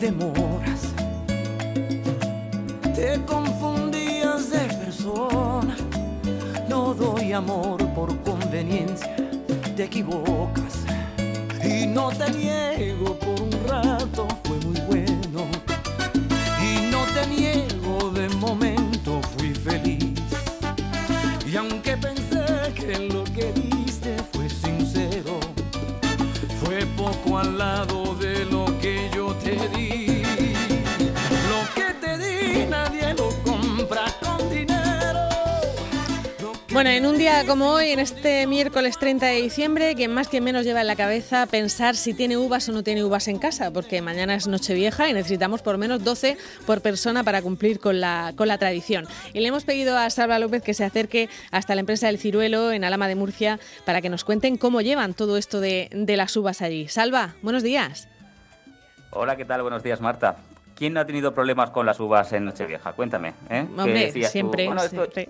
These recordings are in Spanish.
demoras. Te confundías de persona, no doy amor por conveniencia, te equivocas. Y no te niego, Bueno, en un día como hoy, en este miércoles 30 de diciembre, quien más que menos lleva en la cabeza pensar si tiene uvas o no tiene uvas en casa, porque mañana es Nochevieja y necesitamos por menos 12 por persona para cumplir con la, con la tradición. Y le hemos pedido a Salva López que se acerque hasta la empresa del Ciruelo en Alama de Murcia para que nos cuenten cómo llevan todo esto de, de las uvas allí. Salva, buenos días. Hola, ¿qué tal? Buenos días, Marta. ¿Quién no ha tenido problemas con las uvas en Nochevieja? Cuéntame. ¿eh? ¿Qué Hombre, siempre, Bueno, esto siempre.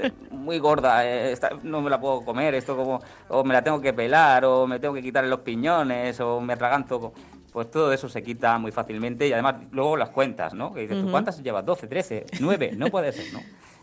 es muy gorda, eh, esta no me la puedo comer, esto como, o me la tengo que pelar, o me tengo que quitar los piñones, o me atraganto. Pues todo eso se quita muy fácilmente y además luego las cuentas, ¿no? Que dices, ¿tú Ujú. ¿cuántas llevas? ¿12, 13, 9? No puede ser, ¿no?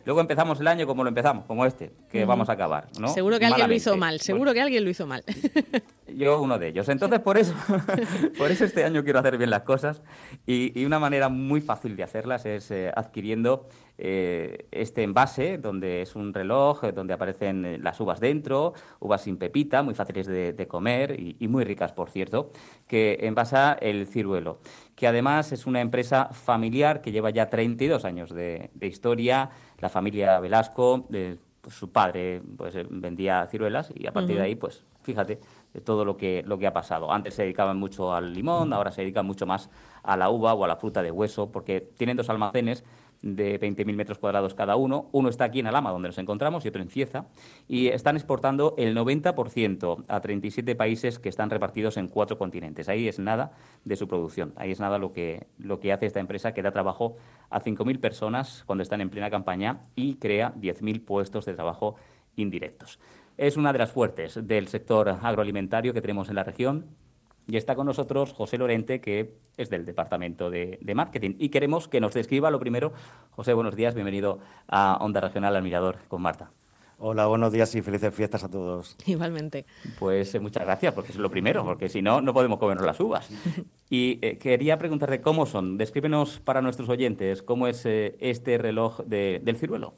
Luego empezamos el año como lo empezamos, como este, que vamos a acabar, ¿no? Seguro que alguien lo hizo mal, seguro que alguien lo hizo mal. yo uno de ellos. Entonces, por eso, por eso este año quiero hacer bien las cosas y, y una manera muy fácil de hacerlas es eh, adquiriendo eh, este envase, donde es un reloj, eh, donde aparecen eh, las uvas dentro, uvas sin pepita, muy fáciles de, de comer y, y muy ricas, por cierto, que envasa el ciruelo, que además es una empresa familiar que lleva ya 32 años de, de historia, la familia Velasco, de- pues, su padre pues eh, vendía ciruelas y a partir de ahí pues fíjate todo lo que lo que ha pasado. Antes se dedicaban mucho al limón, ahora se dedican mucho más a la uva o a la fruta de hueso porque tienen dos almacenes de 20.000 metros cuadrados cada uno. Uno está aquí en Alama, donde nos encontramos, y otro en Cieza. Y están exportando el 90% a 37 países que están repartidos en cuatro continentes. Ahí es nada de su producción. Ahí es nada lo que, lo que hace esta empresa, que da trabajo a 5.000 personas cuando están en plena campaña y crea 10.000 puestos de trabajo indirectos. Es una de las fuertes del sector agroalimentario que tenemos en la región. Y está con nosotros José Lorente, que es del Departamento de, de Marketing. Y queremos que nos describa lo primero. José, buenos días, bienvenido a Onda Regional al Mirador con Marta. Hola, buenos días y felices fiestas a todos. Igualmente. Pues eh, muchas gracias, porque es lo primero, porque si no, no podemos comernos las uvas. Y eh, quería preguntarte cómo son. Descríbenos para nuestros oyentes cómo es eh, este reloj de- del ciruelo.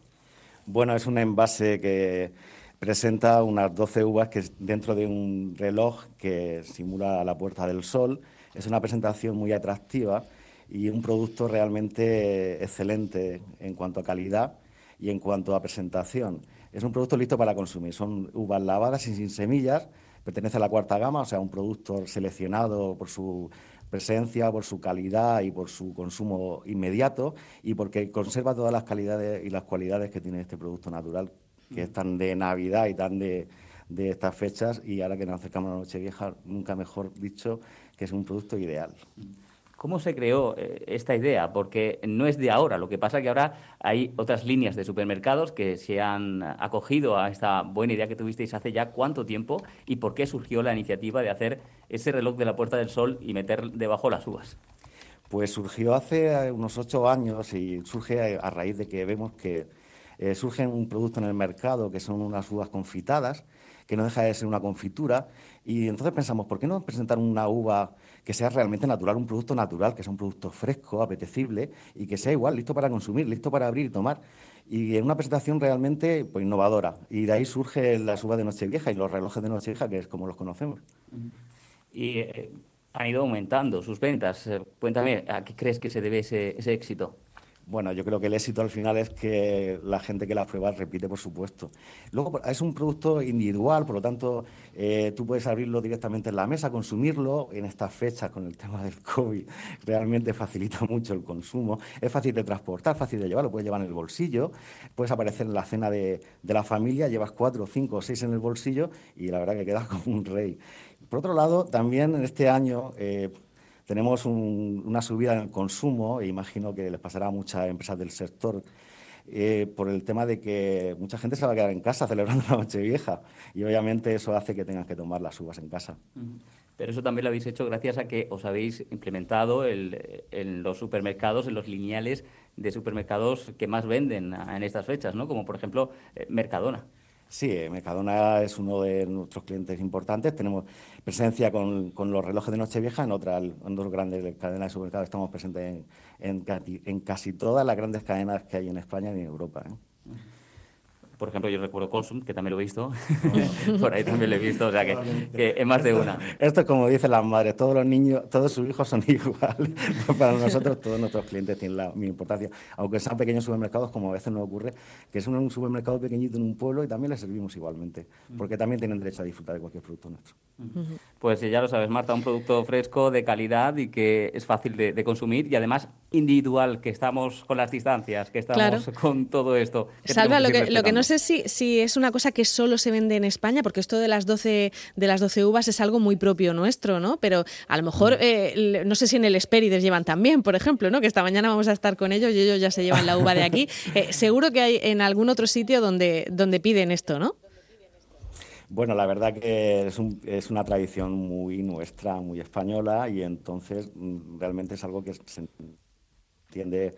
Bueno, es un envase que presenta unas 12 uvas que dentro de un reloj que simula la puerta del sol. Es una presentación muy atractiva y un producto realmente excelente en cuanto a calidad y en cuanto a presentación. Es un producto listo para consumir. Son uvas lavadas y sin semillas. Pertenece a la cuarta gama, o sea, un producto seleccionado por su presencia, por su calidad y por su consumo inmediato y porque conserva todas las calidades y las cualidades que tiene este producto natural, que es tan de Navidad y tan de, de estas fechas y ahora que nos acercamos a la Nochevieja, nunca mejor dicho que es un producto ideal. ¿Cómo se creó eh, esta idea? Porque no es de ahora. Lo que pasa es que ahora hay otras líneas de supermercados que se han acogido a esta buena idea que tuvisteis hace ya cuánto tiempo y por qué surgió la iniciativa de hacer ese reloj de la Puerta del Sol y meter debajo las uvas. Pues surgió hace unos ocho años y surge a raíz de que vemos que eh, surge un producto en el mercado que son unas uvas confitadas, que no deja de ser una confitura, y entonces pensamos, ¿por qué no presentar una uva que sea realmente natural, un producto natural, que sea un producto fresco, apetecible y que sea igual, listo para consumir, listo para abrir y tomar? Y en una presentación realmente pues, innovadora. Y de ahí surge las uvas de Nochevieja y los relojes de Nochevieja, que es como los conocemos. Y eh, han ido aumentando sus ventas. Eh, cuéntame, ¿a qué crees que se debe ese, ese éxito? Bueno, yo creo que el éxito al final es que la gente que la prueba repite, por supuesto. Luego, es un producto individual, por lo tanto, eh, tú puedes abrirlo directamente en la mesa, consumirlo. En estas fechas, con el tema del COVID, realmente facilita mucho el consumo. Es fácil de transportar, fácil de llevar, lo puedes llevar en el bolsillo. Puedes aparecer en la cena de, la familia, llevas cuatro, cinco o seis en el bolsillo y la verdad que quedas como un rey. Por otro lado, también en este año... Eh, tenemos un, una subida en el consumo, e imagino que les pasará a muchas empresas del sector, eh, por el tema de que mucha gente se va a quedar en casa celebrando la Nochevieja y obviamente eso hace que tengan que tomar las uvas en casa. pero eso también lo habéis hecho gracias a que os habéis implementado en los supermercados, en los lineales de supermercados que más venden en estas fechas, ¿no? Como por ejemplo eh, Mercadona. Sí, eh, Mercadona es uno de nuestros clientes importantes. Tenemos presencia con, los relojes de Nochevieja en otras, en dos grandes cadenas de supermercados. Estamos presentes en, en, casi todas las grandes cadenas que hay en España y en Europa. ¿eh? Por ejemplo, yo recuerdo Consum, que también lo he visto. Por ahí también lo he visto, o sea que, que es más de una. Esto es como dicen las madres, todos los niños, todos sus hijos son iguales. Para nosotros, todos nuestros clientes tienen la misma importancia. Aunque sean pequeños supermercados, como a veces nos ocurre, que es un supermercado pequeñito en un pueblo y también les servimos igualmente. Porque también tienen derecho a disfrutar de cualquier producto nuestro. Pues ya lo sabes, Marta, un producto fresco, de calidad y que es fácil de, consumir y además individual, que estamos con las distancias, que estamos con todo esto. Salva, lo que, lo que no sé si, si es una cosa que solo se vende en España, porque esto de las 12, de las 12 uvas es algo muy propio nuestro, ¿no? Pero a lo mejor, mm. eh, no sé si en el Esperides llevan también, por ejemplo, ¿no? Que esta mañana vamos a estar con ellos y ellos ya se llevan la uva de aquí. Eh, seguro que hay en algún otro sitio donde, donde piden esto, ¿no? Bueno, la verdad que es, es, una tradición muy nuestra, muy española, y entonces mm, realmente es algo que se entiende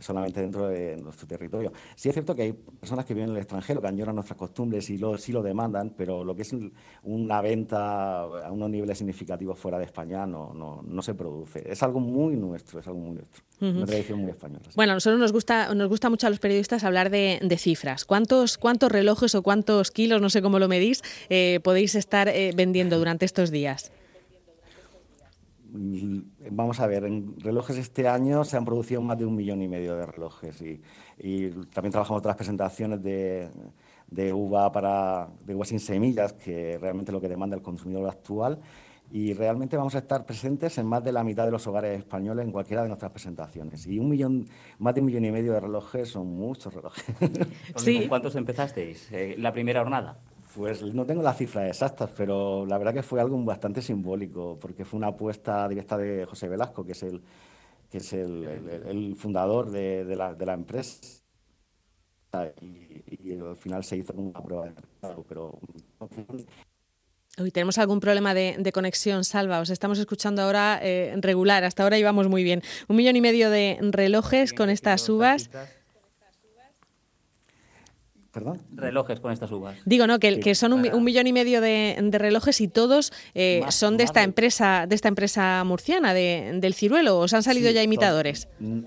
solamente dentro de nuestro territorio. Sí es cierto que hay personas que viven en el extranjero, que añoran nuestras costumbres y lo, sí lo demandan, pero lo que es una venta a unos niveles significativos fuera de España no, no, no se produce. Es algo muy nuestro, es algo muy nuestro. Una tradición muy española. Bueno, a nosotros nos gusta, nos gusta mucho a los periodistas hablar de, de cifras. ¿Cuántos, ¿Cuántos relojes o cuántos kilos, no sé cómo lo medís, eh, podéis estar eh, vendiendo durante estos días? Mm, vamos a ver, en relojes este año se han producido más de un millón y medio de relojes y, también trabajamos otras presentaciones de, de, uva para de uva sin semillas, que realmente es lo que demanda el consumidor actual. Y realmente vamos a estar presentes en más de la mitad de los hogares españoles en cualquiera de nuestras presentaciones. Y un millón, más de un millón y medio de relojes son muchos relojes. ¿Con cuántos empezasteis eh, la primera jornada? Pues no tengo las cifras exactas, pero la verdad que fue algo bastante simbólico, porque fue una apuesta directa de José Velasco, que es el, que es el, fundador de, la, de, la, empresa. Y, al final se hizo una prueba de mercado, pero... Hoy tenemos algún problema de, conexión, Salva. Os estamos escuchando ahora eh, regular. Hasta ahora íbamos muy bien. Un millón y medio de relojes con estas uvas. ¿Perdón? Relojes con estas uvas. Digo, ¿no? Que, son un, millón y medio de, relojes y todos eh, son de esta empresa, de esta empresa murciana, de, del ciruelo. ¿Os han salido ya imitadores? Mm,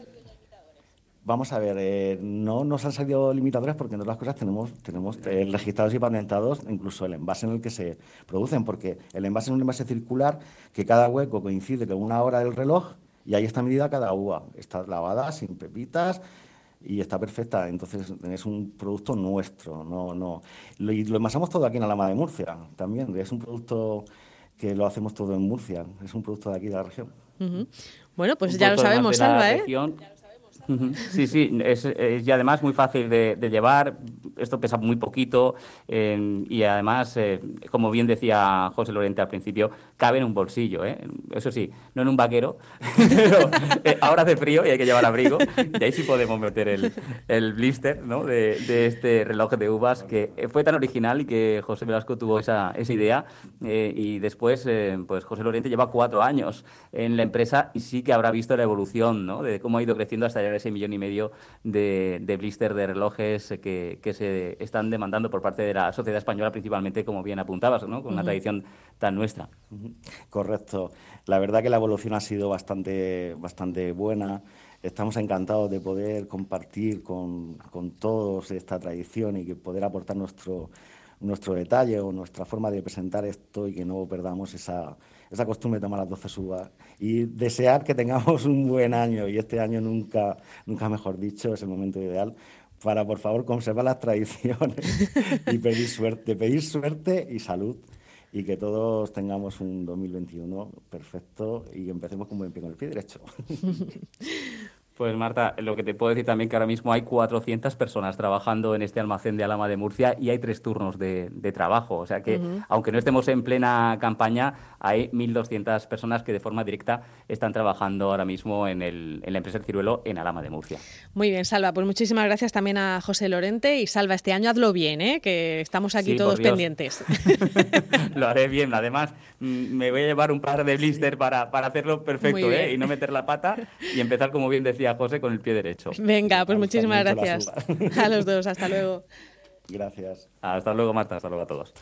vamos a ver, eh, no nos han salido limitadores porque en otras cosas tenemos, tenemos eh, registrados y patentados incluso el envase en el que se producen, porque el envase es un envase circular que cada hueco coincide con una hora del reloj y ahí está medida cada uva. Está lavada sin pepitas, y está perfecta. Entonces es un producto nuestro. No, no. Lo, y lo envasamos todo aquí en Alama de Murcia también. Es un producto que lo hacemos todo en Murcia. Es un producto de aquí de la región. Bueno, pues ya lo sabemos, Salva, ¿eh? Sí, sí, es, y además muy fácil de, llevar, esto pesa muy poquito y además, eh, como bien decía José Lorente al principio, cabe en un bolsillo, ¿eh? eso sí, no en un vaquero, pero eh, ahora hace frío y hay que llevar abrigo y ahí sí podemos meter el, el blister ¿no? de, de, este reloj de uvas que fue tan original y que José Velasco tuvo esa, esa idea y después pues José Lorente lleva cuatro años en la empresa y sí que habrá visto la evolución ¿no? de cómo ha ido creciendo hasta llegar ese millón y medio de, de blister de relojes que, que, se están demandando por parte de la sociedad española, principalmente, como bien apuntabas, ¿no? con una tradición tan nuestra. Correcto. La verdad que la evolución ha sido bastante, bastante buena. Estamos encantados de poder compartir con, con todos esta tradición y que poder aportar nuestro, nuestro detalle o nuestra forma de presentar esto y que no perdamos esa, esa costumbre de tomar las 12 uvas y desear que tengamos un buen año y este año nunca, nunca mejor dicho, es el momento ideal para por favor conservar las tradiciones y pedir suerte, pedir suerte y salud y que todos tengamos un 2021 perfecto y empecemos con buen pie con el pie derecho. Pues Marta, lo que te puedo decir también que ahora mismo hay 400 personas trabajando en este almacén de Alama de Murcia y hay tres turnos de, trabajo. O sea que, aunque no estemos en plena campaña, hay 1.200 personas que de forma directa están trabajando ahora mismo en, el, en la empresa El Ciruelo en Alama de Murcia. Muy bien, Salva. Pues muchísimas gracias también a José Lorente. Y Salva, este año hazlo bien, ¿eh? que estamos aquí todos pendientes. lo haré bien. Además, mm, me voy a llevar un par de blister para, para hacerlo perfecto ¿eh? y no meter la pata y empezar, como bien decía a José con el pie derecho. Venga, pues muchísimas gracias a los dos. Hasta luego. Gracias. Hasta luego, Marta. Hasta luego a todos.